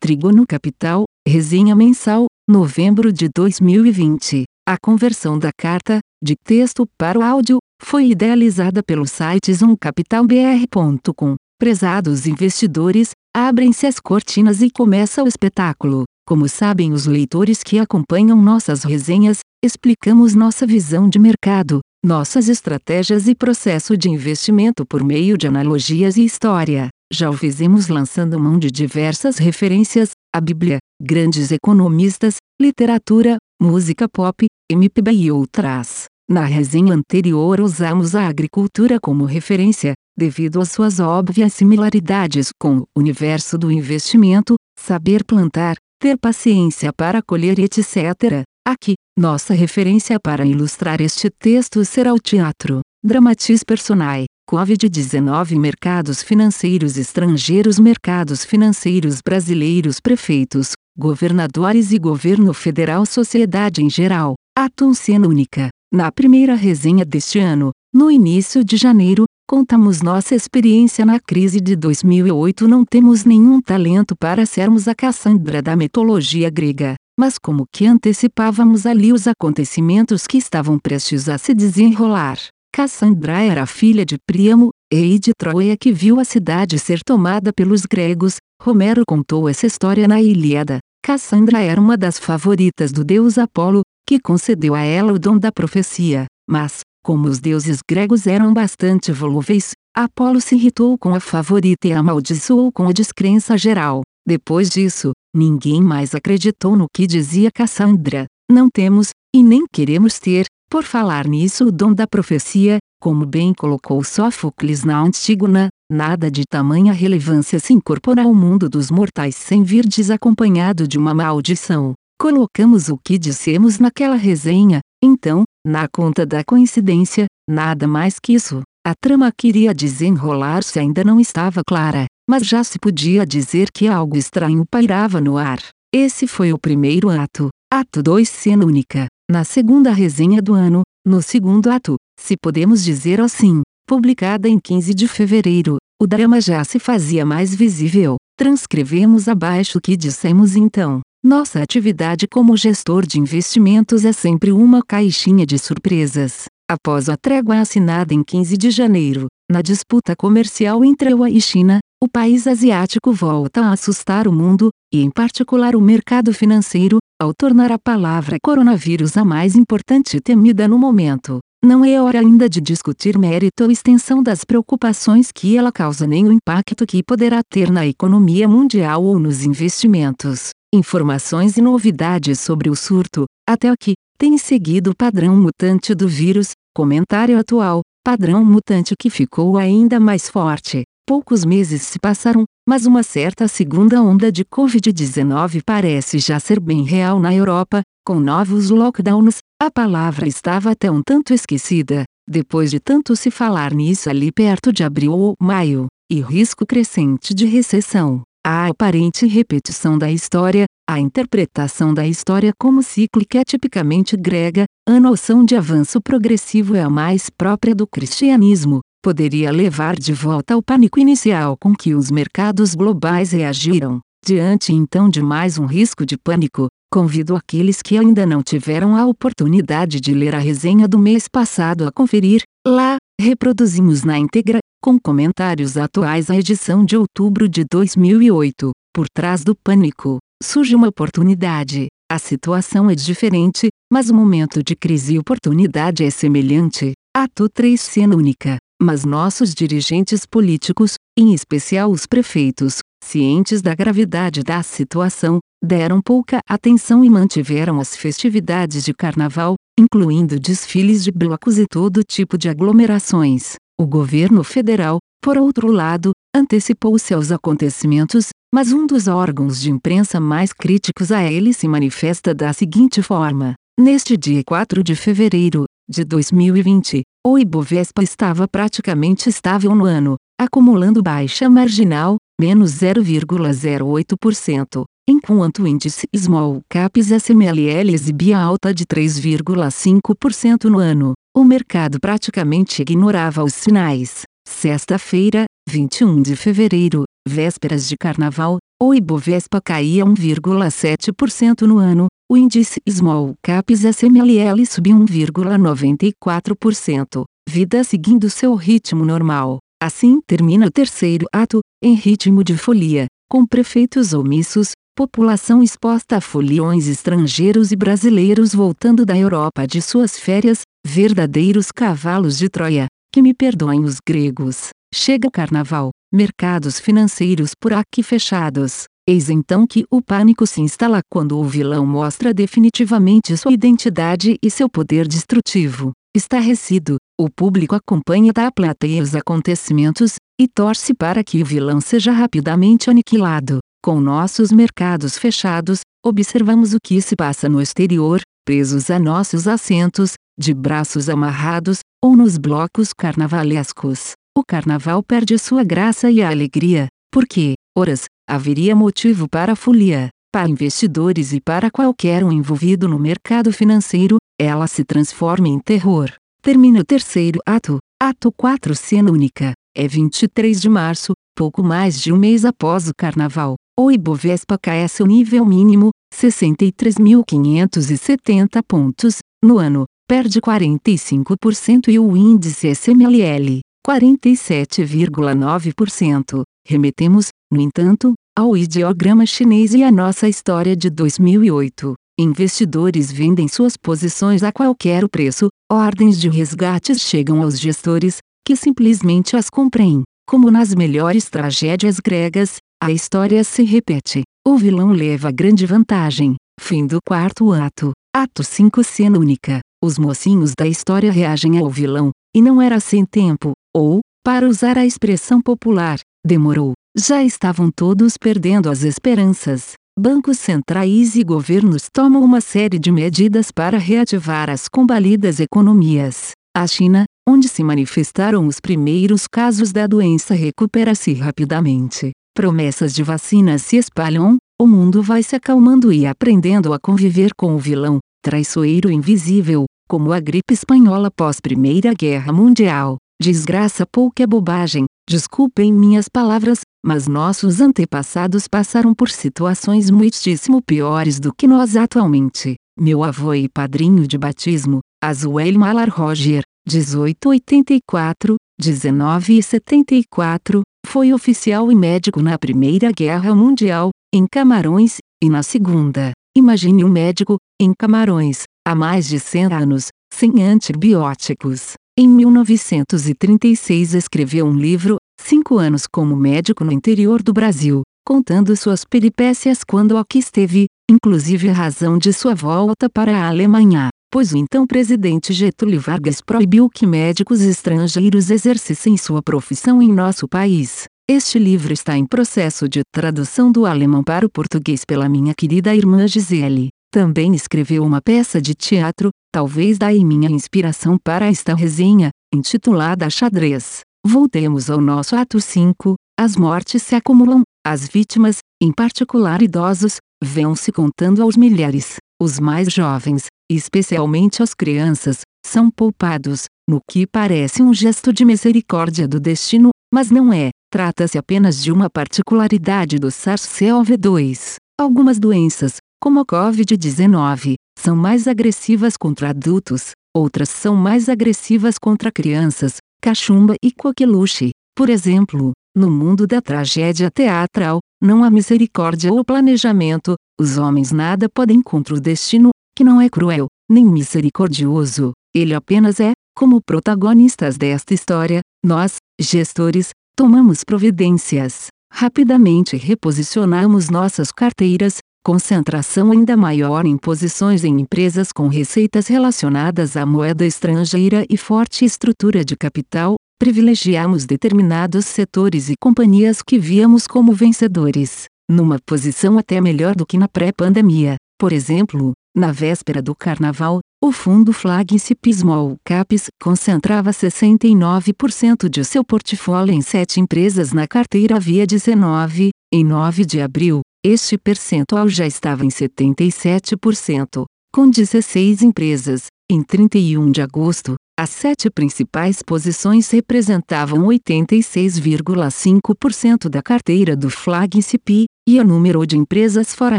Trigono Capital, resenha mensal, novembro de 2020. A conversão da carta, de texto para o áudio, foi idealizada pelo site zoomcapitalbr.com. Prezados investidores, abrem-se as cortinas e começa o espetáculo. Como sabem os leitores que acompanham nossas resenhas, explicamos nossa visão de mercado, nossas estratégias e processo de investimento por meio de analogias e história. Já o fizemos lançando mão de diversas referências, a Bíblia, grandes economistas, literatura, música pop, MPB e outras. Na resenha anterior usamos a agricultura como referência, devido às suas óbvias similaridades com o universo do investimento, saber plantar, ter paciência para colher etc. Aqui, nossa referência para ilustrar este texto será o teatro, Dramatis Personae, Covid-19 Mercados financeiros estrangeiros Mercados financeiros brasileiros Prefeitos, governadores e governo federal Sociedade em geral, atum cena única. Na primeira resenha deste ano, no início de janeiro, contamos nossa experiência na crise de 2008 Não temos nenhum talento para sermos a Cassandra da mitologia grega, mas como que antecipávamos ali os acontecimentos que estavam prestes a se desenrolar. Cassandra era filha de Príamo, rei de Troia que viu a cidade ser tomada pelos gregos. Romero contou essa história na Ilíada. Cassandra era uma das favoritas do deus Apolo, que concedeu a ela o dom da profecia. Mas, como os deuses gregos eram bastante volúveis, Apolo se irritou com a favorita e a amaldiçoou com a descrença geral. Depois disso, ninguém mais acreditou no que dizia Cassandra. Não temos, e nem queremos ter, por falar nisso, o dom da profecia, como bem colocou Sófocles na Antígona, nada de tamanha relevância se incorpora ao mundo dos mortais sem vir desacompanhado de uma maldição. Colocamos o que dissemos naquela resenha, então, na conta da coincidência, nada mais que isso. A trama queria desenrolar-se ainda não estava clara, mas já se podia dizer que algo estranho pairava no ar. Esse foi o primeiro ato. Ato 2 Cena única. Na segunda resenha do ano, no segundo ato, se podemos dizer assim, publicada em 15 de fevereiro, o drama já se fazia mais visível. Transcrevemos abaixo o que dissemos então. Nossa atividade como gestor de investimentos é sempre uma caixinha de surpresas. Após a trégua assinada em 15 de janeiro, na disputa comercial entre a e China, o país asiático volta a assustar o mundo, e em particular o mercado financeiro, ao tornar a palavra coronavírus a mais importante e temida no momento. Não é hora ainda de discutir mérito ou extensão das preocupações que ela causa nem o impacto que poderá ter na economia mundial ou nos investimentos. Informações e novidades sobre o surto, até aqui, têm seguido o padrão mutante do vírus, comentário atual, padrão mutante que ficou ainda mais forte. Poucos meses se passaram, mas uma certa segunda onda de Covid-19 parece já ser bem real na Europa, com novos lockdowns. A palavra estava até um tanto esquecida, depois de tanto se falar nisso ali perto de abril ou maio, e risco crescente de recessão. A aparente repetição da história, a interpretação da história como cíclica é tipicamente grega, a noção de avanço progressivo é a mais própria do cristianismo, poderia levar de volta ao pânico inicial com que os mercados globais reagiram. Diante então de mais um risco de pânico, convido aqueles que ainda não tiveram a oportunidade de ler a resenha do mês passado a conferir. Lá, reproduzimos na íntegra, com comentários atuais a edição de outubro de 2008. Por trás do pânico, surge uma oportunidade. A situação é diferente, mas o momento de crise e oportunidade é semelhante. Ato 3 Cena única. Mas nossos dirigentes políticos, em especial os prefeitos, cientes da gravidade da situação, deram pouca atenção e mantiveram as festividades de carnaval, incluindo desfiles de blocos e todo tipo de aglomerações. O governo federal, por outro lado, antecipou-se aos acontecimentos, mas um dos órgãos de imprensa mais críticos a ele se manifesta da seguinte forma: Neste dia 4 de fevereiro de 2020, o Ibovespa estava praticamente estável no ano, acumulando baixa marginal, menos 0,08%, enquanto o índice Small Caps SMLL exibia alta de 3,5% no ano. O mercado praticamente ignorava os sinais. Sexta-feira, 21 de fevereiro, vésperas de carnaval, o Ibovespa caía 1,7% no ano, o índice Small Caps SMLL subiu 1,94%, vida seguindo seu ritmo normal. Assim termina o terceiro ato, em ritmo de folia, com prefeitos omissos, população exposta a foliões estrangeiros e brasileiros voltando da Europa de suas férias, verdadeiros cavalos de Troia, que me perdoem os gregos. Chega o carnaval, mercados financeiros por aqui fechados. Eis então que o pânico se instala quando o vilão mostra definitivamente sua identidade e seu poder destrutivo. Estarrecido, o público acompanha da plateia os acontecimentos, e torce para que o vilão seja rapidamente aniquilado. Com nossos mercados fechados, observamos o que se passa no exterior, presos a nossos assentos, de braços amarrados, ou nos blocos carnavalescos. O carnaval perde sua graça e a alegria, porque, horas, haveria motivo para folia. Para investidores e para qualquer um envolvido no mercado financeiro, ela se transforma em terror. Termina o terceiro ato, ato 4 cena única. É 23 de março, pouco mais de um mês após o carnaval. O Ibovespa cai a seu nível mínimo, 63.570 pontos, no ano, perde 45% e o índice SMLL, 47,9%. Remetemos, no entanto, ao ideograma chinês e à nossa história de 2008. Investidores vendem suas posições a qualquer preço, ordens de resgates chegam aos gestores, que simplesmente as cumprem. Como nas melhores tragédias gregas, a história se repete. O vilão leva grande vantagem. Fim do quarto ato. Ato 5 Cena única. Os mocinhos da história reagem ao vilão, e não era sem tempo, ou, para usar a expressão popular, demorou. Já estavam todos perdendo as esperanças. Bancos centrais e governos tomam uma série de medidas para reativar as combalidas economias. A China, onde se manifestaram os primeiros casos da doença, recupera-se rapidamente. Promessas de vacinas se espalham, o mundo vai se acalmando e aprendendo a conviver com o vilão, traiçoeiro invisível, como a gripe espanhola pós Primeira Guerra Mundial. Desgraça pouca bobagem, desculpem minhas palavras, mas nossos antepassados passaram por situações muitíssimo piores do que nós atualmente. Meu avô e padrinho de batismo, Azuel Malar Roger, 1884, 1974, foi oficial e médico na Primeira Guerra Mundial, em Camarões, e na Segunda. Imagine um médico, em Camarões, há mais de 100 anos, sem antibióticos. Em 1936 escreveu um livro, Cinco anos como médico no interior do Brasil, contando suas peripécias quando aqui esteve, inclusive a razão de sua volta para a Alemanha, pois o então presidente Getúlio Vargas proibiu que médicos estrangeiros exercessem sua profissão em nosso país. Este livro está em processo de tradução do alemão para o português pela minha querida irmã Gisele. Também escreveu uma peça de teatro, talvez daí minha inspiração para esta resenha, intitulada Xadrez. Voltemos ao nosso ato 5. As mortes se acumulam, as vítimas, em particular idosos, vão-se contando aos milhares. Os mais jovens, especialmente as crianças, são poupados, no que parece um gesto de misericórdia do destino, mas não é. Trata-se apenas de uma particularidade do SARS-CoV-2. Algumas doenças, como a Covid-19, são mais agressivas contra adultos, outras são mais agressivas contra crianças, cachumba e coqueluche. Por exemplo, no mundo da tragédia teatral, não há misericórdia ou planejamento, os homens nada podem contra o destino, que não é cruel, nem misericordioso, ele apenas é, como protagonistas desta história, nós, gestores, tomamos providências. Rapidamente reposicionamos nossas carteiras, concentração ainda maior em posições em empresas com receitas relacionadas à moeda estrangeira e forte estrutura de capital, privilegiamos determinados setores e companhias que víamos como vencedores, numa posição até melhor do que na pré-pandemia. Por exemplo, na véspera do carnaval, o fundo Flagship Small Caps concentrava 69% de seu portfólio em sete empresas na carteira via 19, em 9 de abril, este percentual já estava em 77%, com 16 empresas. Em 31 de agosto, As sete principais posições representavam 86,5% da carteira do flagship, e o número de empresas fora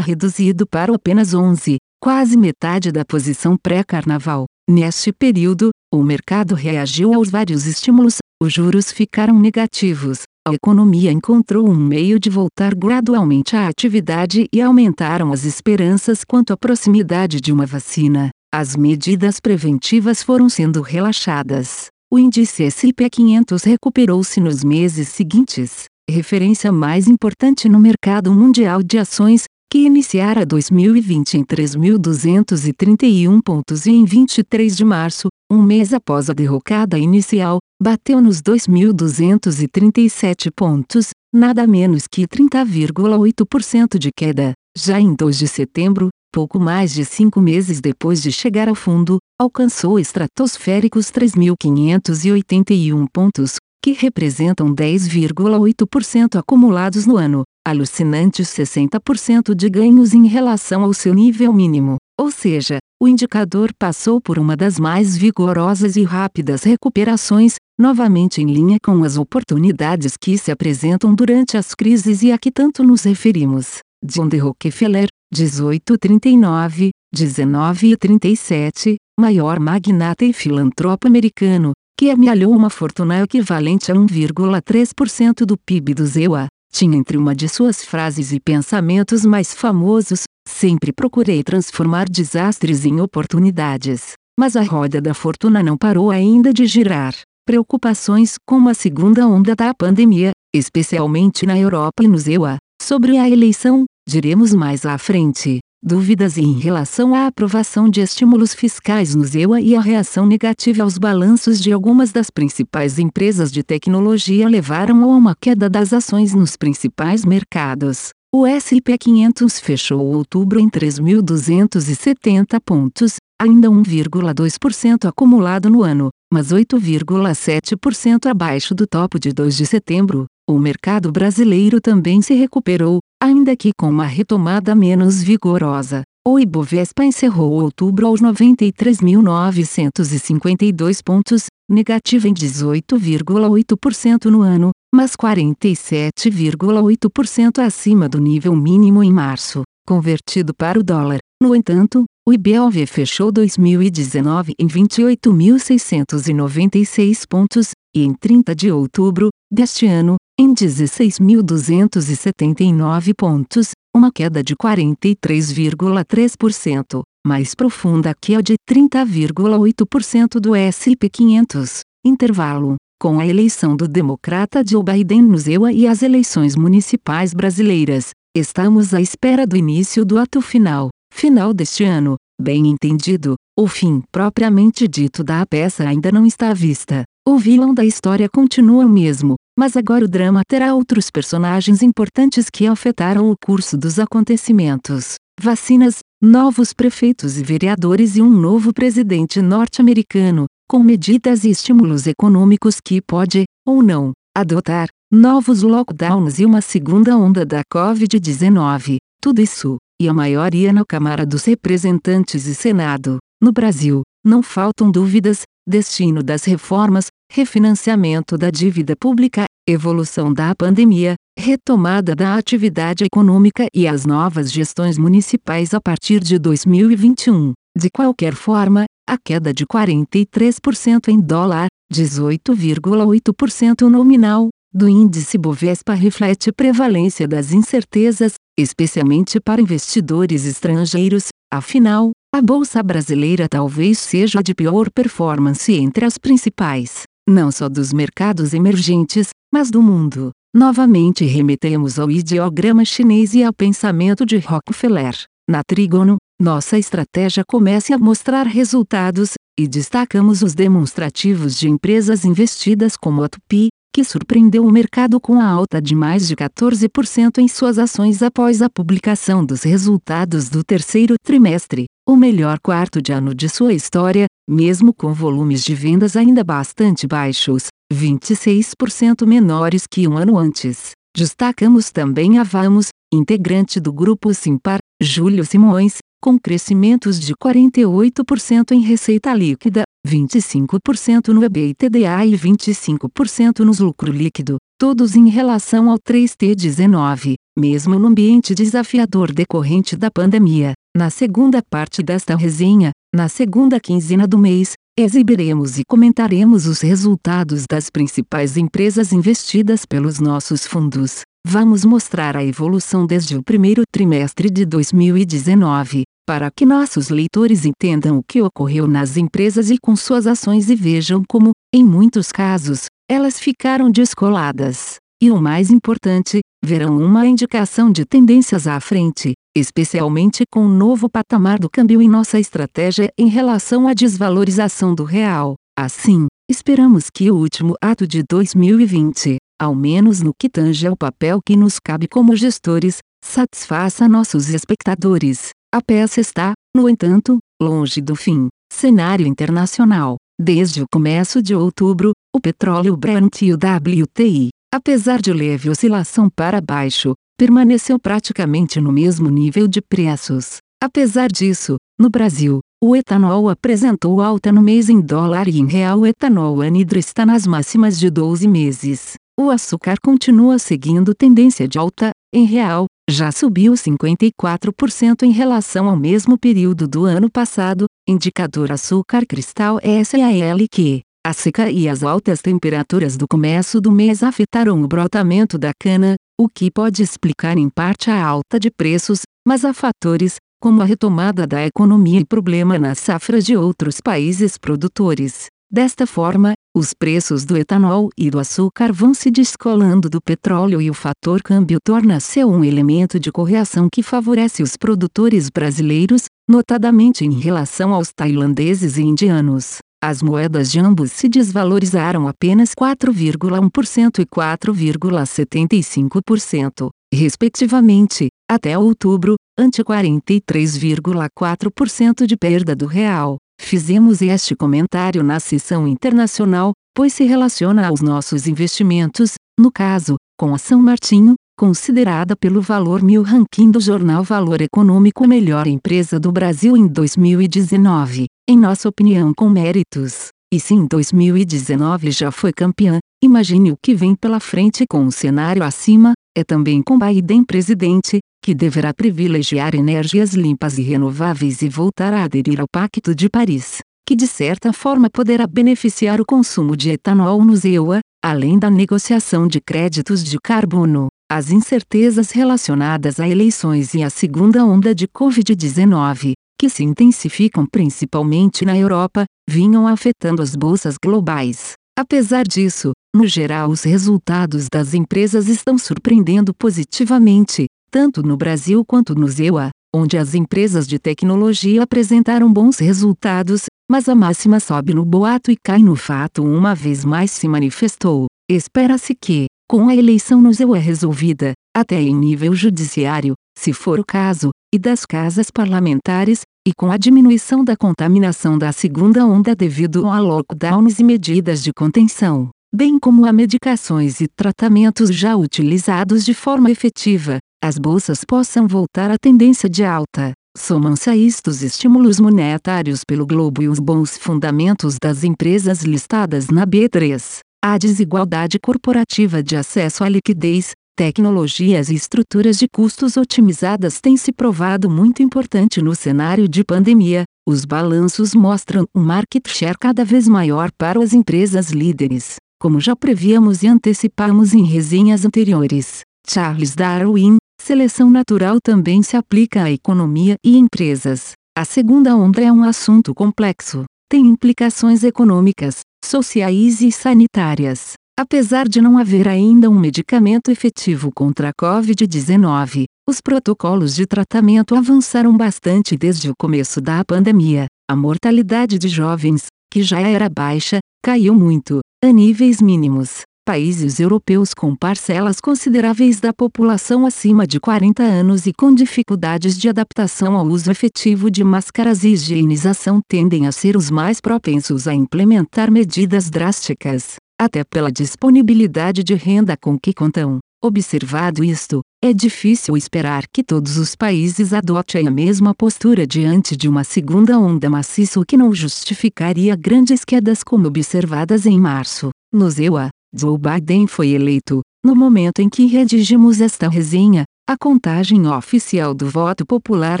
reduzido para apenas 11, quase metade da posição pré-carnaval. Neste período, o mercado reagiu aos vários estímulos, os juros ficaram negativos, a economia encontrou um meio de voltar gradualmente à atividade e aumentaram as esperanças quanto à proximidade de uma vacina. As medidas preventivas foram sendo relaxadas. O índice S&P 500 recuperou-se nos meses seguintes, referência mais importante no mercado mundial de ações, que iniciara 2020 em 3.231 pontos e em 23 de março, um mês após a derrocada inicial, bateu nos 2.237 pontos, nada menos que 30,8% de queda. Já em 2 de setembro, pouco mais de cinco meses depois de chegar ao fundo, alcançou estratosféricos 3.581 pontos, que representam 10,8% acumulados no ano, alucinantes 60% de ganhos em relação ao seu nível mínimo. Ou seja, o indicador passou por uma das mais vigorosas e rápidas recuperações, novamente em linha com as oportunidades que se apresentam durante as crises e a que tanto nos referimos. John D. Rockefeller, 1839, 1937, maior magnata e filantropo americano, que amealhou uma fortuna equivalente a 1,3% do PIB do ZEUA, tinha entre uma de suas frases e pensamentos mais famosos: sempre procurei transformar desastres em oportunidades. Mas a roda da fortuna não parou ainda de girar. Preocupações como a segunda onda da pandemia, especialmente na Europa e no ZEUA, sobre a eleição, diremos mais à frente. Dúvidas em relação à aprovação de estímulos fiscais no ZEUA e a reação negativa aos balanços de algumas das principais empresas de tecnologia levaram a uma queda das ações nos principais mercados. O S&P 500 fechou outubro em 3.270 pontos, ainda 1,2% acumulado no ano, mas 8,7% abaixo do topo de 2 de setembro. O mercado brasileiro também se recuperou, ainda que com uma retomada menos vigorosa. O Ibovespa encerrou outubro aos 93.952 pontos, negativo em 18,8% no ano, mas 47,8% acima do nível mínimo em março, convertido para o dólar. No entanto, o IBOV fechou 2019 em 28.696 pontos, e em 30 de outubro deste ano, em 16.279 pontos, uma queda de 43,3%, mais profunda que a de 30,8% do S&P 500. Intervalo. Com a eleição do democrata Joe Biden no ZEUA e as eleições municipais brasileiras, estamos à espera do início do ato final. Final deste ano, bem entendido, o fim propriamente dito da peça ainda não está à vista. O vilão da história continua o mesmo, mas agora o drama terá outros personagens importantes que afetaram o curso dos acontecimentos. Vacinas, novos prefeitos e vereadores e um novo presidente norte-americano, com medidas e estímulos econômicos que pode, ou não, adotar, novos lockdowns e uma segunda onda da Covid-19. Tudo isso, e a maioria na Câmara dos Representantes e Senado, no Brasil, não faltam dúvidas, destino das reformas, refinanciamento da dívida pública, evolução da pandemia, retomada da atividade econômica e as novas gestões municipais a partir de 2021. De qualquer forma, a queda de 43% em dólar, 18,8% nominal, do índice Bovespa reflete prevalência das incertezas, especialmente para investidores estrangeiros. Afinal, a bolsa brasileira talvez seja a de pior performance entre as principais não só dos mercados emergentes, mas do mundo. Novamente remetemos ao ideograma chinês e ao pensamento de Rockefeller. Na Trígono, nossa estratégia começa a mostrar resultados, e destacamos os demonstrativos de empresas investidas como a Tupi, que surpreendeu o mercado com a alta de mais de 14% em suas ações após a publicação dos resultados do terceiro trimestre, o melhor quarto de ano de sua história, mesmo com volumes de vendas ainda bastante baixos, 26% menores que um ano antes. Destacamos também a Vamos, integrante do grupo Simpar, Júlio Simões, com crescimentos de 48% em receita líquida, 25% no EBITDA e 25% nos lucro líquido, todos em relação ao 3T19, mesmo no ambiente desafiador decorrente da pandemia. Na segunda parte desta resenha, na segunda quinzena do mês, exibiremos e comentaremos os resultados das principais empresas investidas pelos nossos fundos. Vamos mostrar a evolução desde o primeiro trimestre de 2019, para que nossos leitores entendam o que ocorreu nas empresas e com suas ações e vejam como, em muitos casos, elas ficaram descoladas. E o mais importante, verão uma indicação de tendências à frente, especialmente com o novo patamar do câmbio em nossa estratégia em relação à desvalorização do real. Assim, esperamos que o último ato de 2020, ao menos no que tange ao papel que nos cabe como gestores, satisfaça nossos espectadores. A peça está, no entanto, longe do fim. Cenário internacional. Desde o começo de outubro, o petróleo Brent e o WTI, apesar de leve oscilação para baixo, permaneceu praticamente no mesmo nível de preços. Apesar disso, no Brasil, o etanol apresentou alta no mês em dólar e em real o etanol anidro está nas máximas de 12 meses. O açúcar continua seguindo tendência de alta, em real, já subiu 54% em relação ao mesmo período do ano passado, indicador açúcar cristal SALQ. A seca e as altas temperaturas do começo do mês afetaram o brotamento da cana, o que pode explicar em parte a alta de preços, mas há fatores, como a retomada da economia e problema nas safras de outros países produtores. Desta forma, os preços do etanol e do açúcar vão se descolando do petróleo e o fator câmbio torna-se um elemento de correção que favorece os produtores brasileiros, notadamente em relação aos tailandeses e indianos. As moedas de ambos se desvalorizaram apenas 4,1% e 4,75%, respectivamente, até outubro, ante 43,4% de perda do real. Fizemos este comentário na sessão internacional, pois se relaciona aos nossos investimentos, no caso, com a São Martinho, considerada pelo Valor Mil ranking do jornal Valor Econômico melhor empresa do Brasil em 2019, em nossa opinião com méritos. E se em 2019 já foi campeã, imagine o que vem pela frente com o cenário acima, é também com Biden presidente, que deverá privilegiar energias limpas e renováveis e voltar a aderir ao Pacto de Paris, que de certa forma poderá beneficiar o consumo de etanol no EUA, além da negociação de créditos de carbono. As incertezas relacionadas a eleições e à segunda onda de Covid-19, que se intensificam principalmente na Europa, vinham afetando as bolsas globais. Apesar disso, no geral os resultados das empresas estão surpreendendo positivamente, tanto no Brasil quanto no ZEUA, onde as empresas de tecnologia apresentaram bons resultados, mas a máxima sobe no boato e cai no fato uma vez mais se manifestou. Espera-se que, com a eleição no ZEUA resolvida, até em nível judiciário, se for o caso, e das casas parlamentares, e com a diminuição da contaminação da segunda onda devido a lockdowns e medidas de contenção, bem como a medicações e tratamentos já utilizados de forma efetiva, as bolsas possam voltar à tendência de alta. Somam-se a isto os estímulos monetários pelo globo e os bons fundamentos das empresas listadas na B3. A desigualdade corporativa de acesso à liquidez, tecnologias e estruturas de custos otimizadas tem se provado muito importante no cenário de pandemia. Os balanços mostram um market share cada vez maior para as empresas líderes, como já prevíamos e antecipamos em resenhas anteriores. Charles Darwin, seleção natural também se aplica à economia e empresas. A segunda onda é um assunto complexo, tem implicações econômicas, sociais e sanitárias. Apesar de não haver ainda um medicamento efetivo contra a Covid-19, os protocolos de tratamento avançaram bastante desde o começo da pandemia. A mortalidade de jovens, que já era baixa, caiu muito, a níveis mínimos. Países europeus com parcelas consideráveis da população acima de 40 anos e com dificuldades de adaptação ao uso efetivo de máscaras e higienização tendem a ser os mais propensos a implementar medidas drásticas até pela disponibilidade de renda com que contam. Observado isto, é difícil esperar que todos os países adotem a mesma postura diante de uma segunda onda maciça o que não justificaria grandes quedas como observadas em março. No EUA, Joe Biden foi eleito. No momento em que redigimos esta resenha, a contagem oficial do voto popular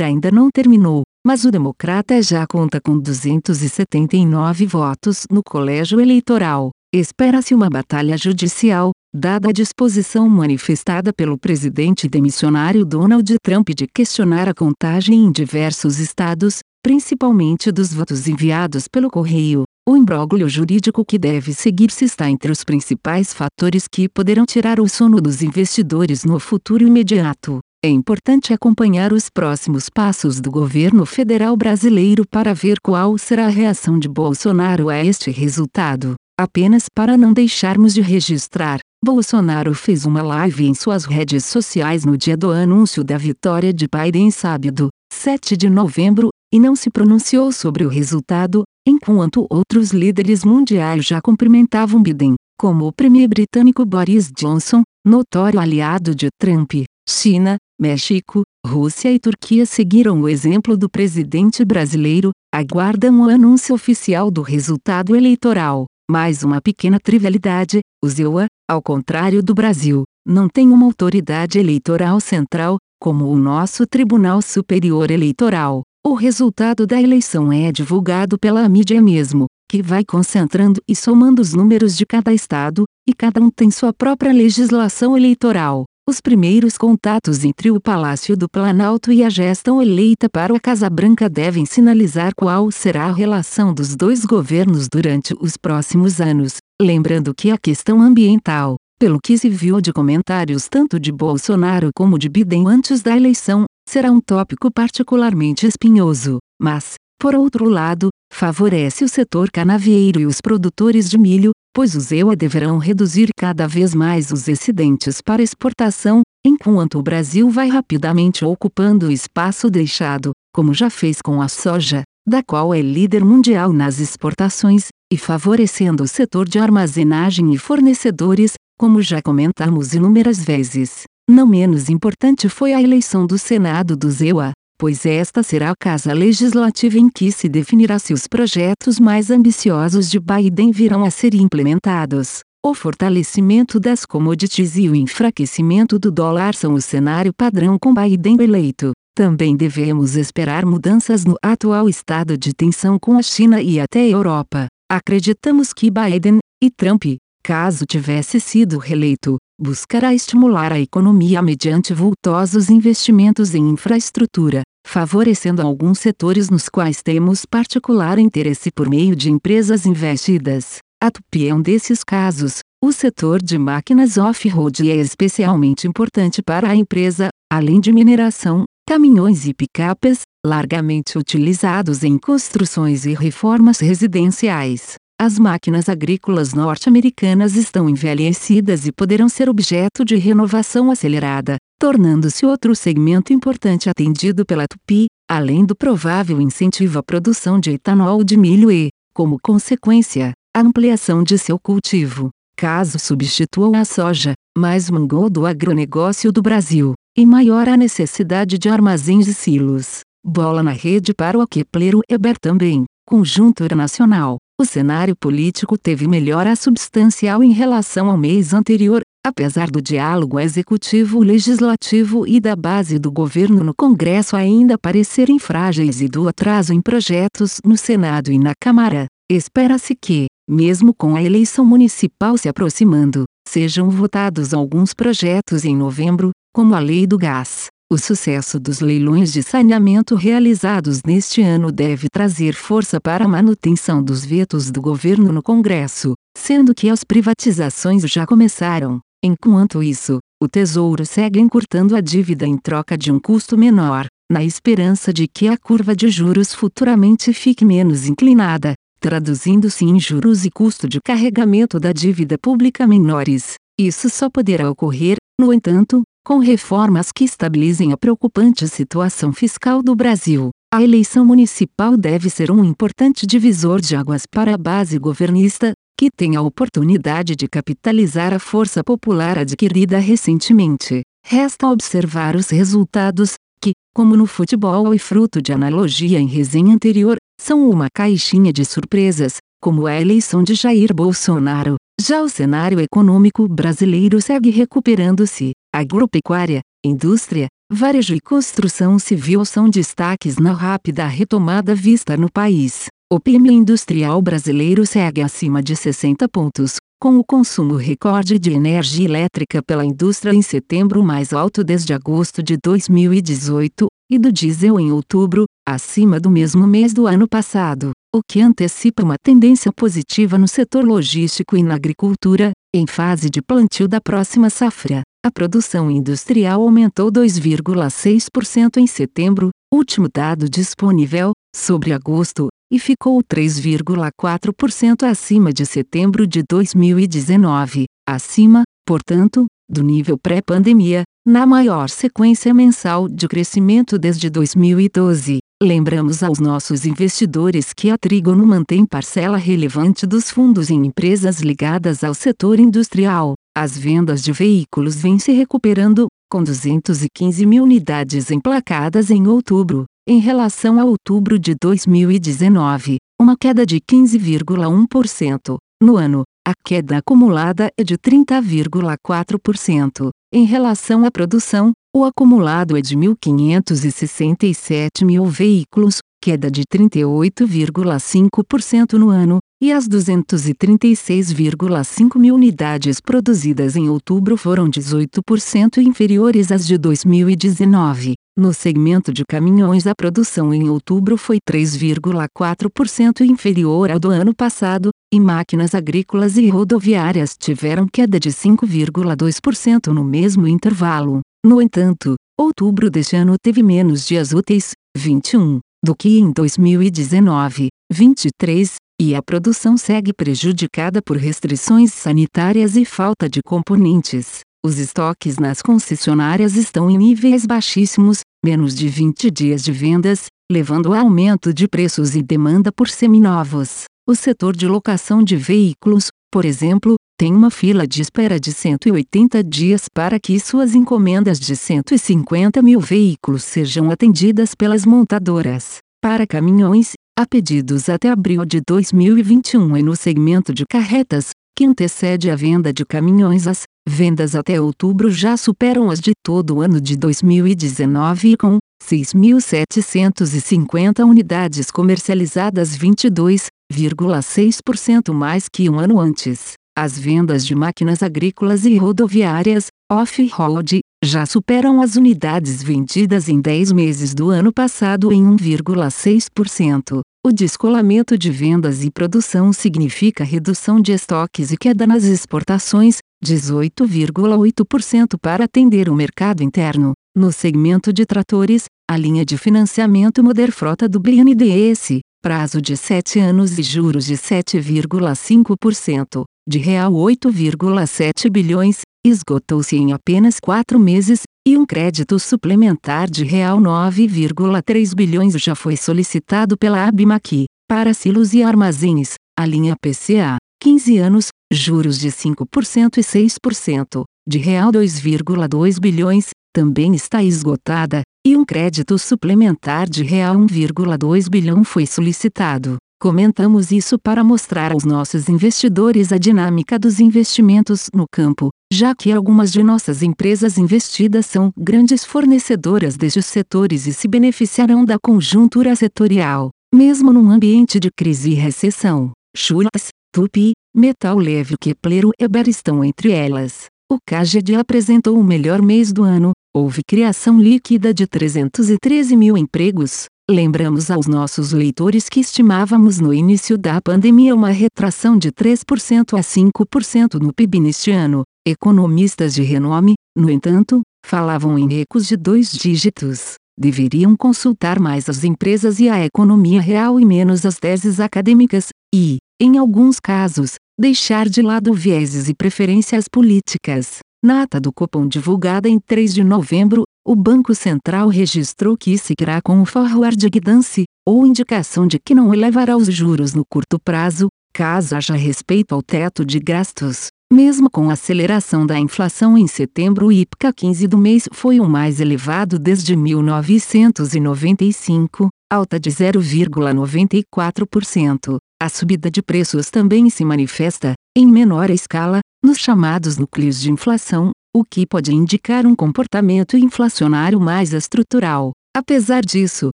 ainda não terminou, mas o democrata já conta com 279 votos no colégio eleitoral. Espera-se uma batalha judicial, dada a disposição manifestada pelo presidente demissionário Donald Trump de questionar a contagem em diversos estados, principalmente dos votos enviados pelo correio. O imbróglio jurídico que deve seguir-se está entre os principais fatores que poderão tirar o sono dos investidores no futuro imediato. É importante acompanhar os próximos passos do governo federal brasileiro para ver qual será a reação de Bolsonaro a este resultado. Apenas para não deixarmos de registrar, Bolsonaro fez uma live em suas redes sociais no dia do anúncio da vitória de Biden sábado, 7 de novembro, e não se pronunciou sobre o resultado, enquanto outros líderes mundiais já cumprimentavam Biden, como o premier britânico Boris Johnson, notório aliado de Trump. China, México, Rússia e Turquia seguiram o exemplo do presidente brasileiro, aguardam o anúncio oficial do resultado eleitoral. Mais uma pequena trivialidade: o ZEUA, ao contrário do Brasil, não tem uma autoridade eleitoral central, como o nosso Tribunal Superior Eleitoral. O resultado da eleição é divulgado pela mídia mesmo, que vai concentrando e somando os números de cada estado, e cada um tem sua própria legislação eleitoral. Os primeiros contatos entre o Palácio do Planalto e a gestão eleita para a Casa Branca devem sinalizar qual será a relação dos dois governos durante os próximos anos, lembrando que a questão ambiental, pelo que se viu de comentários tanto de Bolsonaro como de Biden antes da eleição, será um tópico particularmente espinhoso, mas, por outro lado, favorece o setor canavieiro e os produtores de milho, pois os EUA deverão reduzir cada vez mais os excedentes para exportação, enquanto o Brasil vai rapidamente ocupando o espaço deixado, como já fez com a soja, da qual é líder mundial nas exportações, e favorecendo o setor de armazenagem e fornecedores, como já comentamos inúmeras vezes. Não menos importante foi a eleição do Senado do EUA, pois esta será a casa legislativa em que se definirá se os projetos mais ambiciosos de Biden virão a ser implementados. O fortalecimento das commodities e o enfraquecimento do dólar são o cenário padrão com Biden eleito. Também devemos esperar mudanças no atual estado de tensão com a China e até a Europa. Acreditamos que Biden e Trump, caso tivesse sido reeleito, buscará estimular a economia mediante vultosos investimentos em infraestrutura, favorecendo alguns setores nos quais temos particular interesse por meio de empresas investidas. A Tupi é um desses casos. O setor de máquinas off-road é especialmente importante para a empresa, além de mineração, caminhões e picapes, largamente utilizados em construções e reformas residenciais. As máquinas agrícolas norte-americanas estão envelhecidas e poderão ser objeto de renovação acelerada, tornando-se outro segmento importante atendido pela Tupi, além do provável incentivo à produção de etanol de milho e, como consequência, a ampliação de seu cultivo, caso substitua a soja, mais mangou do agronegócio do Brasil, e maior a necessidade de armazéns e silos. Bola na rede para o Kepler Eber também, conjuntura nacional. O cenário político teve melhora substancial em relação ao mês anterior, Apesar do diálogo executivo-legislativo e da base do governo no Congresso ainda parecerem frágeis e do atraso em projetos no Senado e na Câmara, espera-se que, mesmo com a eleição municipal se aproximando, sejam votados alguns projetos em novembro, como a Lei do Gás. O sucesso dos leilões de saneamento realizados neste ano deve trazer força para a manutenção dos vetos do governo no Congresso, sendo que as privatizações já começaram. Enquanto isso, o Tesouro segue encurtando a dívida em troca de um custo menor, na esperança de que a curva de juros futuramente fique menos inclinada, traduzindo-se em juros e custo de carregamento da dívida pública menores. Isso só poderá ocorrer, no entanto, com reformas que estabilizem a preocupante situação fiscal do Brasil. A eleição municipal deve ser um importante divisor de águas para a base governista, que tem a oportunidade de capitalizar a força popular adquirida recentemente. Resta observar os resultados, que, como no futebol e fruto de analogia em resenha anterior, são uma caixinha de surpresas, como a eleição de Jair Bolsonaro. Já o cenário econômico brasileiro segue recuperando-se. Agropecuária, indústria, varejo e construção civil são destaques na rápida retomada vista no país. O PIB industrial brasileiro segue acima de 60 pontos, com o consumo recorde de energia elétrica pela indústria em setembro mais alto desde agosto de 2018, e do diesel em outubro, acima do mesmo mês do ano passado, o que antecipa uma tendência positiva no setor logístico e na agricultura, em fase de plantio da próxima safra. A produção industrial aumentou 2,6% em setembro, último dado disponível, sobre agosto, e ficou 3,4% acima de setembro de 2019, acima, portanto, do nível pré-pandemia, na maior sequência mensal de crescimento desde 2012. Lembramos aos nossos investidores que a Trígono mantém parcela relevante dos fundos em empresas ligadas ao setor industrial. As vendas de veículos vêm se recuperando, com 215 mil unidades emplacadas em outubro, em relação a outubro de 2019, uma queda de 15,1%. No ano, a queda acumulada é de 30,4%. Em relação à produção, o acumulado é de 1.567 mil veículos, queda de 38,5% no ano, e as 236,5 mil unidades produzidas em outubro foram 18% inferiores às de 2019. No segmento de caminhões, a produção em outubro foi 3,4% inferior ao do ano passado, e máquinas agrícolas e rodoviárias tiveram queda de 5,2% no mesmo intervalo. No entanto, outubro deste ano teve menos dias úteis, 21, do que em 2019, 23, e a produção segue prejudicada por restrições sanitárias e falta de componentes. Os estoques nas concessionárias estão em níveis baixíssimos, menos de 20 dias de vendas, levando a aumento de preços e demanda por seminovos. O setor de locação de veículos, por exemplo, tem uma fila de espera de 180 dias para que suas encomendas de 150 mil veículos sejam atendidas pelas montadoras. Para caminhões, há pedidos até abril de 2021 e no segmento de carretas, que antecede a venda de caminhões, as vendas até outubro já superam as de todo o ano de 2019 com 6.750 unidades comercializadas 22,6% mais que um ano antes. As vendas de máquinas agrícolas e rodoviárias, off-road, já superam as unidades vendidas em 10 meses do ano passado em 1,6%. O descolamento de vendas e produção significa redução de estoques e queda nas exportações, 18,8% para atender o mercado interno. No segmento de tratores, a linha de financiamento Moderfrota do BNDES, prazo de 7 anos e juros de 7,5%, de real 8,7 bilhões, esgotou-se em apenas 4 meses, e um crédito suplementar de real 9,3 bilhões já foi solicitado pela Abmaqui, para silos e armazéns, a linha PCA, 15 anos, juros de 5% e 6%, de real 2,2 bilhões, também está esgotada, e um crédito suplementar de real 1,2 bilhão foi solicitado. Comentamos isso para mostrar aos nossos investidores a dinâmica dos investimentos no campo, já que algumas de nossas empresas investidas são grandes fornecedoras destes setores e se beneficiarão da conjuntura setorial, mesmo num ambiente de crise e recessão. Schultz, Tupi, Metal Leve Kepler e Eber estão entre elas. O CAGED apresentou o melhor mês do ano, houve criação líquida de 313 mil empregos, Lembramos aos nossos leitores que estimávamos no início da pandemia uma retração de 3% a 5% no PIB neste ano. Economistas de renome, no entanto, falavam em recos de dois dígitos. Deveriam consultar mais as empresas e a economia real e menos as teses acadêmicas, e, em alguns casos, deixar de lado vieses e preferências políticas. Na ata do Copom divulgada em 3 de novembro, o Banco Central registrou que seguirá com o forward guidance, ou indicação de que não elevará os juros no curto prazo, caso haja respeito ao teto de gastos. Mesmo com a aceleração da inflação em setembro, o IPCA 15 do mês foi o mais elevado desde 1995, alta de 0,94%. A subida de preços também se manifesta, em menor escala, nos chamados núcleos de inflação, o que pode indicar um comportamento inflacionário mais estrutural. Apesar disso,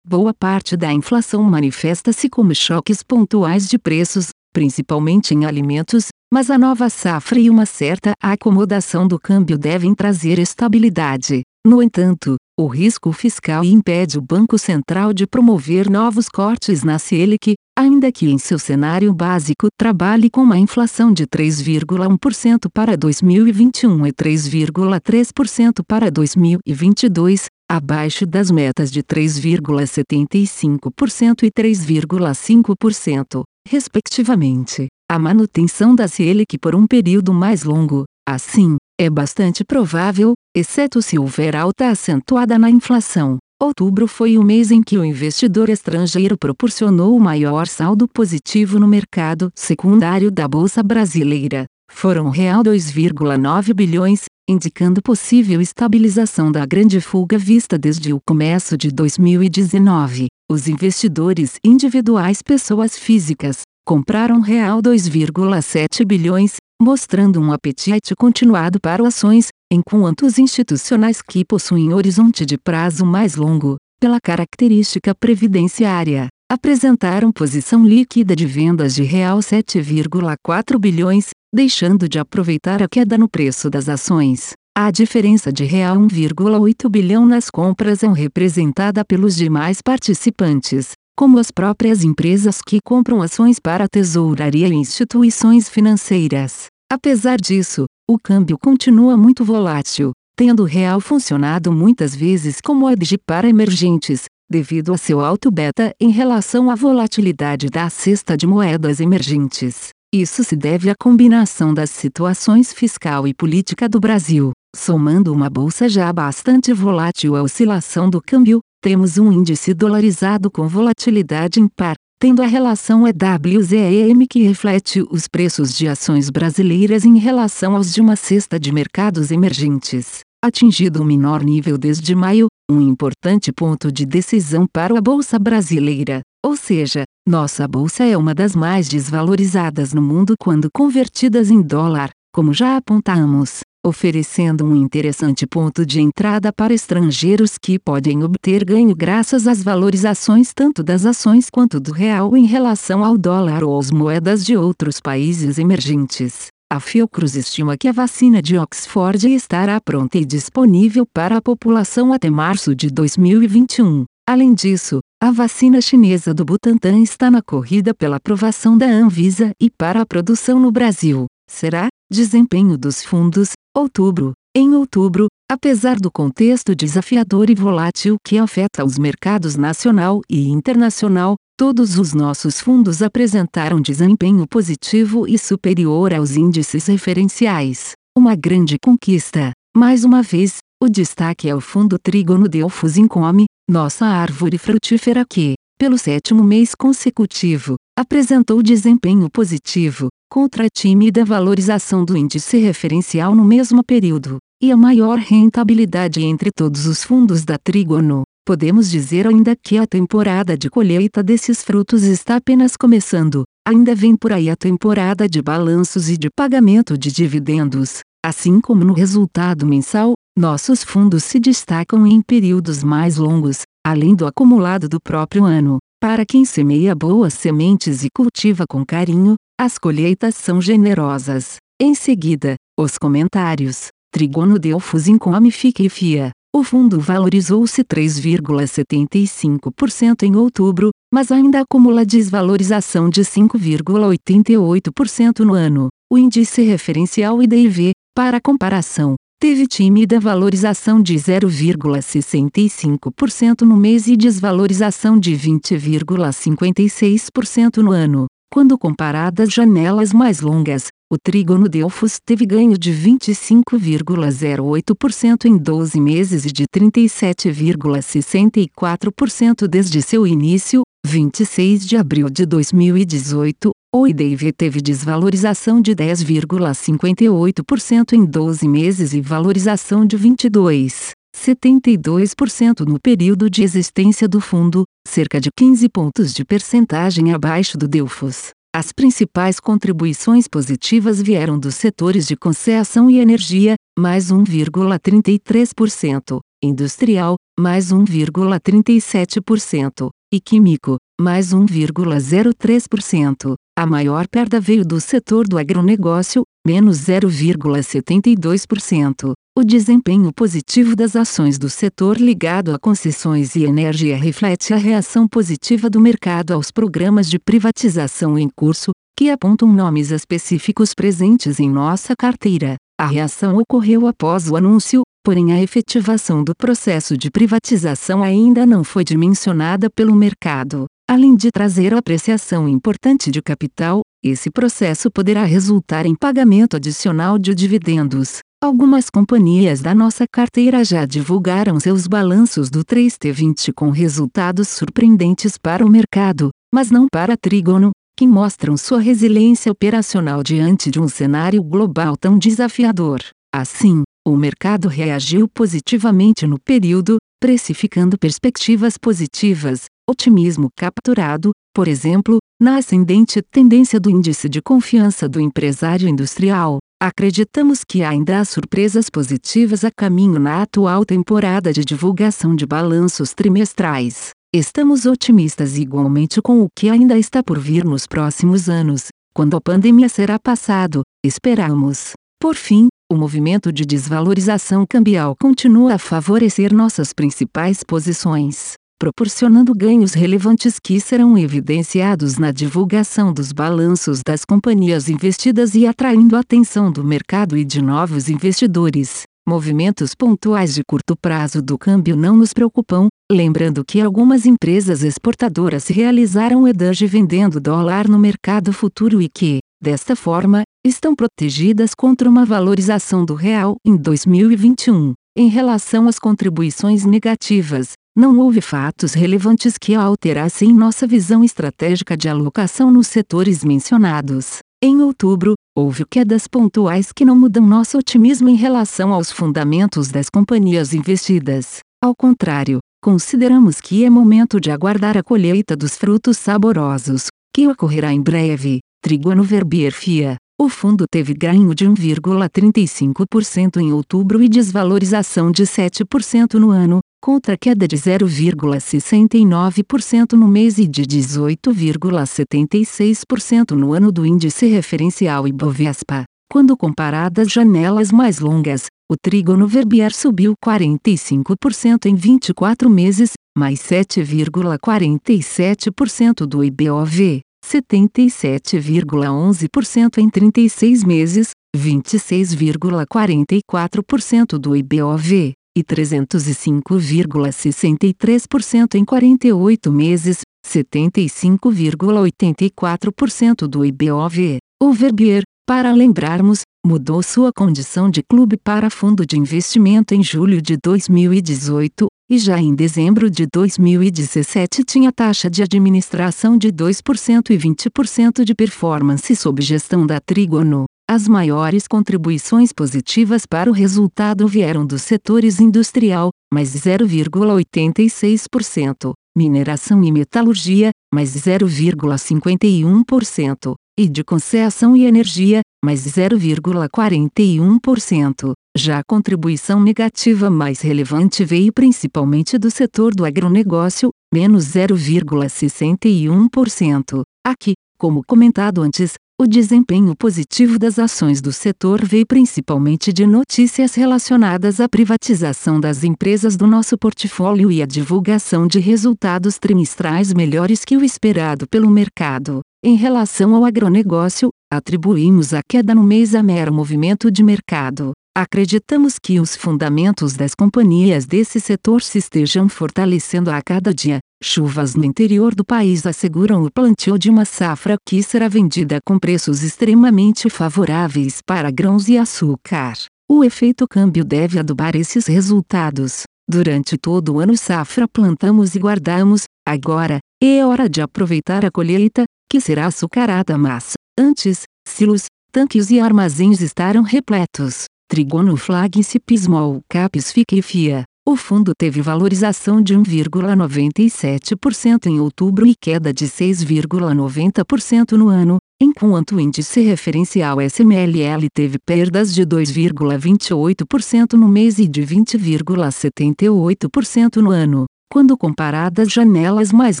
boa parte da inflação manifesta-se como choques pontuais de preços, principalmente em alimentos, mas a nova safra e uma certa acomodação do câmbio devem trazer estabilidade. No entanto, o risco fiscal impede o Banco Central de promover novos cortes na Selic, ainda que em seu cenário básico trabalhe com uma inflação de 3,1% para 2021 e 3,3% para 2022, abaixo das metas de 3,75% e 3,5%, respectivamente. A manutenção da Selic por um período mais longo, assim, é bastante provável, exceto se houver alta acentuada na inflação. Outubro foi o mês em que o investidor estrangeiro proporcionou o maior saldo positivo no mercado secundário da Bolsa Brasileira. Foram real 2,9 bilhões, indicando possível estabilização da grande fuga vista desde o começo de 2019. Os investidores individuais pessoas físicas compraram real 2,7 bilhões, mostrando um apetite continuado para ações, enquanto os institucionais que possuem horizonte de prazo mais longo, pela característica previdenciária, apresentaram posição líquida de vendas de real 7,4 bilhões, deixando de aproveitar a queda no preço das ações. A diferença de real 1,8 bilhão nas compras é representada pelos demais participantes, como as próprias empresas que compram ações para a tesouraria e instituições financeiras. Apesar disso, o câmbio continua muito volátil, tendo o real funcionado muitas vezes como hedge para emergentes, devido a seu alto beta em relação à volatilidade da cesta de moedas emergentes. Isso se deve à combinação das situações fiscal e política do Brasil, somando uma bolsa já bastante volátil à oscilação do câmbio, temos um índice dolarizado com volatilidade impar, tendo a relação EWZEM que reflete os preços de ações brasileiras em relação aos de uma cesta de mercados emergentes, atingido o menor nível desde maio, um importante ponto de decisão para a Bolsa Brasileira. Ou seja, nossa bolsa é uma das mais desvalorizadas no mundo quando convertidas em dólar, como já apontamos oferecendo um interessante ponto de entrada para estrangeiros que podem obter ganho graças às valorizações tanto das ações quanto do real em relação ao dólar ou às moedas de outros países emergentes. A Fiocruz estima que a vacina de Oxford estará pronta e disponível para a população até março de 2021. Além disso, a vacina chinesa do Butantan está na corrida pela aprovação da Anvisa e para a produção no Brasil. Será? Desempenho dos fundos, outubro. Em outubro, apesar do contexto desafiador e volátil que afeta os mercados nacional e internacional, todos os nossos fundos apresentaram desempenho positivo e superior aos índices referenciais. Uma grande conquista. Mais uma vez, o destaque é o fundo Trígono Delfos Income, nossa árvore frutífera que, pelo sétimo mês consecutivo, apresentou desempenho positivo, contra a tímida valorização do índice referencial no mesmo período, e a maior rentabilidade entre todos os fundos da Trígono. Podemos dizer ainda que a temporada de colheita desses frutos está apenas começando, ainda vem por aí a temporada de balanços e de pagamento de dividendos. Assim como no resultado mensal, nossos fundos se destacam em períodos mais longos, além do acumulado do próprio ano. Para quem semeia boas sementes e cultiva com carinho, as colheitas são generosas. Em seguida, os comentários. Trigono Delfos Income Fica e FIA. O fundo valorizou-se 3,75% em outubro, mas ainda acumula desvalorização de 5,88% no ano. O índice referencial IDIV, para comparação, teve tímida valorização de 0,65% no mês e desvalorização de 20,56% no ano. Quando comparadas janelas mais longas, o trígono Delfos teve ganho de 25,08% em 12 meses e de 37,64% desde seu início, 26 de abril de 2018, O IDIV teve desvalorização de 10,58% em 12 meses e valorização de 22,72% no período de existência do fundo, cerca de 15 pontos de percentagem abaixo do Delfos. As principais contribuições positivas vieram dos setores de concessão e energia, mais 1,33%, industrial, mais 1,37%, e químico, mais 1,03%. A maior perda veio do setor do agronegócio, menos 0,72%. O desempenho positivo das ações do setor ligado a concessões e energia reflete a reação positiva do mercado aos programas de privatização em curso, que apontam nomes específicos presentes em nossa carteira. A reação ocorreu após o anúncio, porém a efetivação do processo de privatização ainda não foi dimensionada pelo mercado. Além de trazer apreciação importante de capital, esse processo poderá resultar em pagamento adicional de dividendos. Algumas companhias da nossa carteira já divulgaram seus balanços do 3T20 com resultados surpreendentes para o mercado, mas não para a Trígono, que mostram sua resiliência operacional diante de um cenário global tão desafiador. Assim, o mercado reagiu positivamente no período, precificando perspectivas positivas, otimismo capturado, por exemplo, na ascendente tendência do índice de confiança do empresário industrial. Acreditamos que ainda há surpresas positivas a caminho na atual temporada de divulgação de balanços trimestrais. Estamos otimistas igualmente com o que ainda está por vir nos próximos anos, quando a pandemia será passado, esperamos. Por fim, o movimento de desvalorização cambial continua a favorecer nossas principais posições proporcionando ganhos relevantes que serão evidenciados na divulgação dos balanços das companhias investidas e atraindo a atenção do mercado e de novos investidores. Movimentos pontuais de curto prazo do câmbio não nos preocupam, lembrando que algumas empresas exportadoras realizaram EDAG vendendo dólar no mercado futuro e que, desta forma, estão protegidas contra uma valorização do real em 2021. Em relação às contribuições negativas, não houve fatos relevantes que alterassem nossa visão estratégica de alocação nos setores mencionados. Em outubro, houve quedas pontuais que não mudam nosso otimismo em relação aos fundamentos das companhias investidas. Ao contrário, consideramos que é momento de aguardar a colheita dos frutos saborosos, que ocorrerá em breve. Triguano Verbier FIA. O fundo teve ganho de 1,35% em outubro e desvalorização de 7% no ano, contra queda de 0,69% no mês e de 18,76% no ano do índice referencial Ibovespa. Quando comparadas janelas mais longas, o trígono Verbier subiu 45% em 24 meses, mais 7,47% do IBOV, 77,11% em 36 meses, 26,44% do IBOV, e 305,63% em 48 meses, 75,84% do IBOV. O Verbier, para lembrarmos, mudou sua condição de clube para fundo de investimento em julho de 2018, e já em dezembro de 2017 tinha taxa de administração de 2% e 20% de performance sob gestão da Trigono. As maiores contribuições positivas para o resultado vieram dos setores industrial, mais 0,86%, mineração e metalurgia, mais 0,51%, e de concessão e energia, mais 0,41%. Já a contribuição negativa mais relevante veio principalmente do setor do agronegócio, menos 0,61%. Aqui, como comentado antes, o desempenho positivo das ações do setor veio principalmente de notícias relacionadas à privatização das empresas do nosso portfólio e a divulgação de resultados trimestrais melhores que o esperado pelo mercado. Em relação ao agronegócio, atribuímos a queda no mês a mero movimento de mercado. Acreditamos que os fundamentos das companhias desse setor se estejam fortalecendo a cada dia. Chuvas no interior do país asseguram o plantio de uma safra que será vendida com preços extremamente favoráveis para grãos e açúcar. O efeito câmbio deve adubar esses resultados. Durante todo o ano safra plantamos e guardamos, agora, É hora de aproveitar a colheita, que será açucarada mas, antes, silos, tanques e armazéns estarão repletos. Trigono Flagship Small Caps FIC e FIA. O fundo teve valorização de 1,97% em outubro e queda de 6,90% no ano, enquanto o índice referencial SMLL teve perdas de 2,28% no mês e de 20,78% no ano. Quando comparadas janelas mais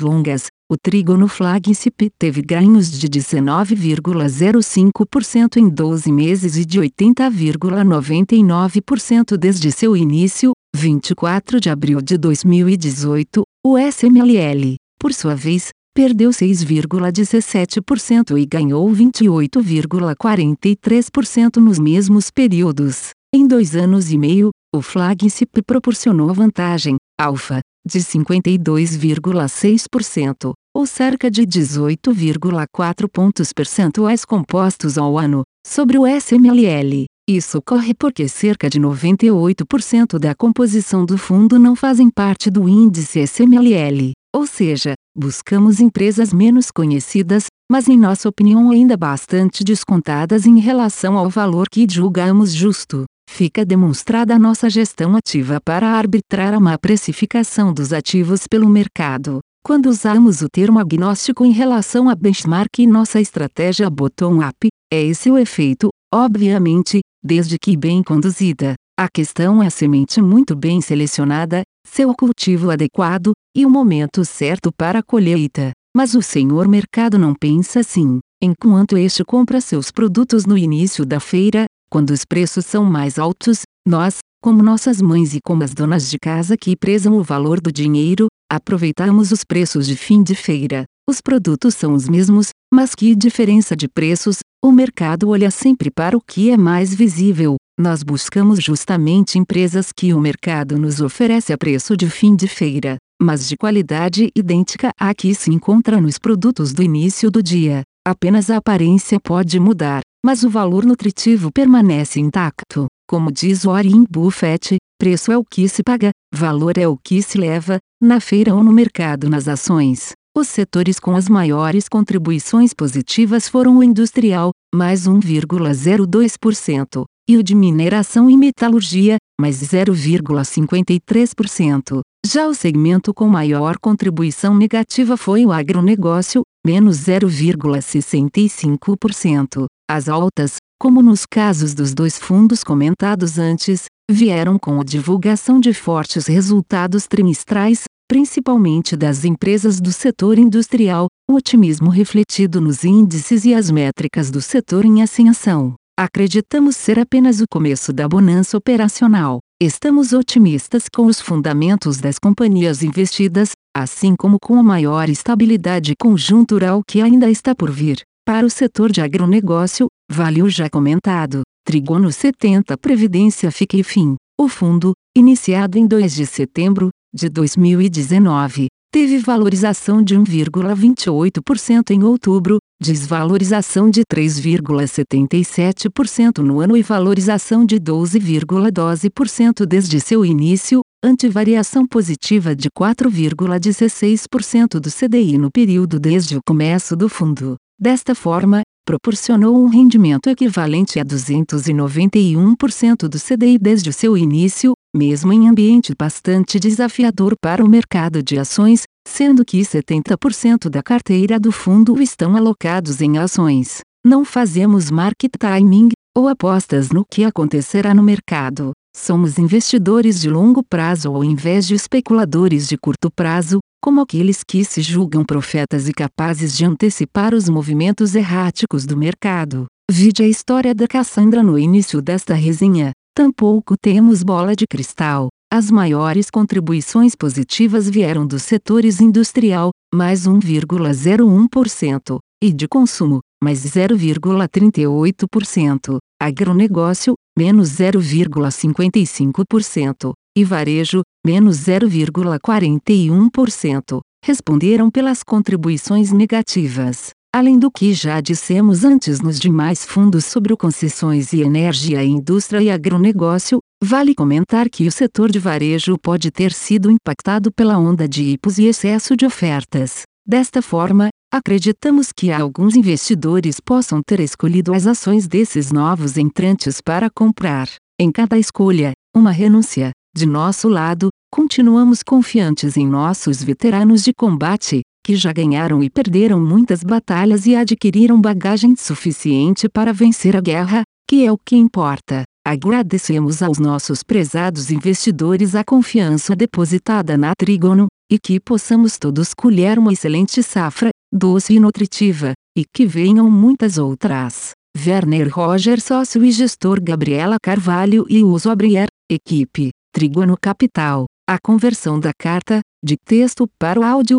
longas, o trígono flagship teve ganhos de 19,05% em 12 meses e de 80,99% desde seu início, 24 de abril de 2018. O SMLL, por sua vez, perdeu 6,17% e ganhou 28,43% nos mesmos períodos. Em dois anos e meio, o flagship proporcionou vantagem, alfa, de 52,6%, ou cerca de 18,4 pontos percentuais compostos ao ano, sobre o SMLL. Isso ocorre porque cerca de 98% da composição do fundo não fazem parte do índice SMLL, ou seja, buscamos empresas menos conhecidas, mas em nossa opinião ainda bastante descontadas em relação ao valor que julgamos justo fica demonstrada a nossa gestão ativa para arbitrar a má precificação dos ativos pelo mercado. Quando usamos o termo agnóstico em relação a benchmark e nossa estratégia bottom-up, é esse o efeito, obviamente, desde que bem conduzida. A questão é a semente muito bem selecionada, seu cultivo adequado, e o momento certo para a colheita. Mas o senhor mercado não pensa assim. Enquanto este compra seus produtos no início da feira, quando os preços são mais altos, nós, como nossas mães e como as donas de casa que prezam o valor do dinheiro, aproveitamos os preços de fim de feira. Os produtos são os mesmos, mas que diferença de preços, o mercado olha sempre para o que é mais visível. Nós buscamos justamente empresas que o mercado nos oferece a preço de fim de feira, mas de qualidade idêntica à que se encontra nos produtos do início do dia. Apenas a aparência pode mudar, mas o valor nutritivo permanece intacto. Como diz Warren Buffett, preço é o que se paga, valor é o que se leva, na feira ou no mercado nas ações. Os setores com as maiores contribuições positivas foram o industrial, mais 1,02%, e o de mineração e metalurgia, mais 0,53%. Já o segmento com maior contribuição negativa foi o agronegócio, menos 0,65%. As altas, como nos casos dos dois fundos comentados antes, vieram com a divulgação de fortes resultados trimestrais, principalmente das empresas do setor industrial, o otimismo refletido nos índices e as métricas do setor em ascensão. Acreditamos ser apenas o começo da bonança operacional. Estamos otimistas com os fundamentos das companhias investidas, assim como com a maior estabilidade conjuntural que ainda está por vir. Para o setor de agronegócio, vale o já comentado, Trigono 70 Previdência Fique Fim. O fundo, iniciado em 2 de setembro de 2019, teve valorização de 1,28% em outubro, desvalorização de 3,77% no ano e valorização de 12,12% desde seu início, antivariação positiva de 4,16% do CDI no período desde o começo do fundo. Desta forma, proporcionou um rendimento equivalente a 291% do CDI desde o seu início, mesmo em ambiente bastante desafiador para o mercado de ações, sendo que 70% da carteira do fundo estão alocados em ações. Não fazemos market timing, ou apostas no que acontecerá no mercado. Somos investidores de longo prazo ao invés de especuladores de curto prazo, como aqueles que se julgam profetas e capazes de antecipar os movimentos erráticos do mercado. Vide a história da Cassandra no início desta resenha. Tampouco temos bola de cristal. As maiores contribuições positivas vieram dos setores industrial, mais 1,01%, e de consumo, mais 0,38%, agronegócio, menos 0,55%, e varejo, menos 0,41%, responderam pelas contribuições negativas. Além do que já dissemos antes nos demais fundos sobre concessões e energia indústria e agronegócio, vale comentar que o setor de varejo pode ter sido impactado pela onda de IPOs e excesso de ofertas. Desta forma, acreditamos que alguns investidores possam ter escolhido as ações desses novos entrantes para comprar. Em cada escolha, uma renúncia. De nosso lado, continuamos confiantes em nossos veteranos de combate, que já ganharam e perderam muitas batalhas e adquiriram bagagem suficiente para vencer a guerra, que é o que importa. Agradecemos aos nossos prezados investidores a confiança depositada na Trígono, e que possamos todos colher uma excelente safra, doce e nutritiva, e que venham muitas outras. Werner Roger Sócio e Gestor Gabriela Carvalho e Uso Abrier, Equipe, Trígono Capital. A conversão da carta, de texto para o áudio,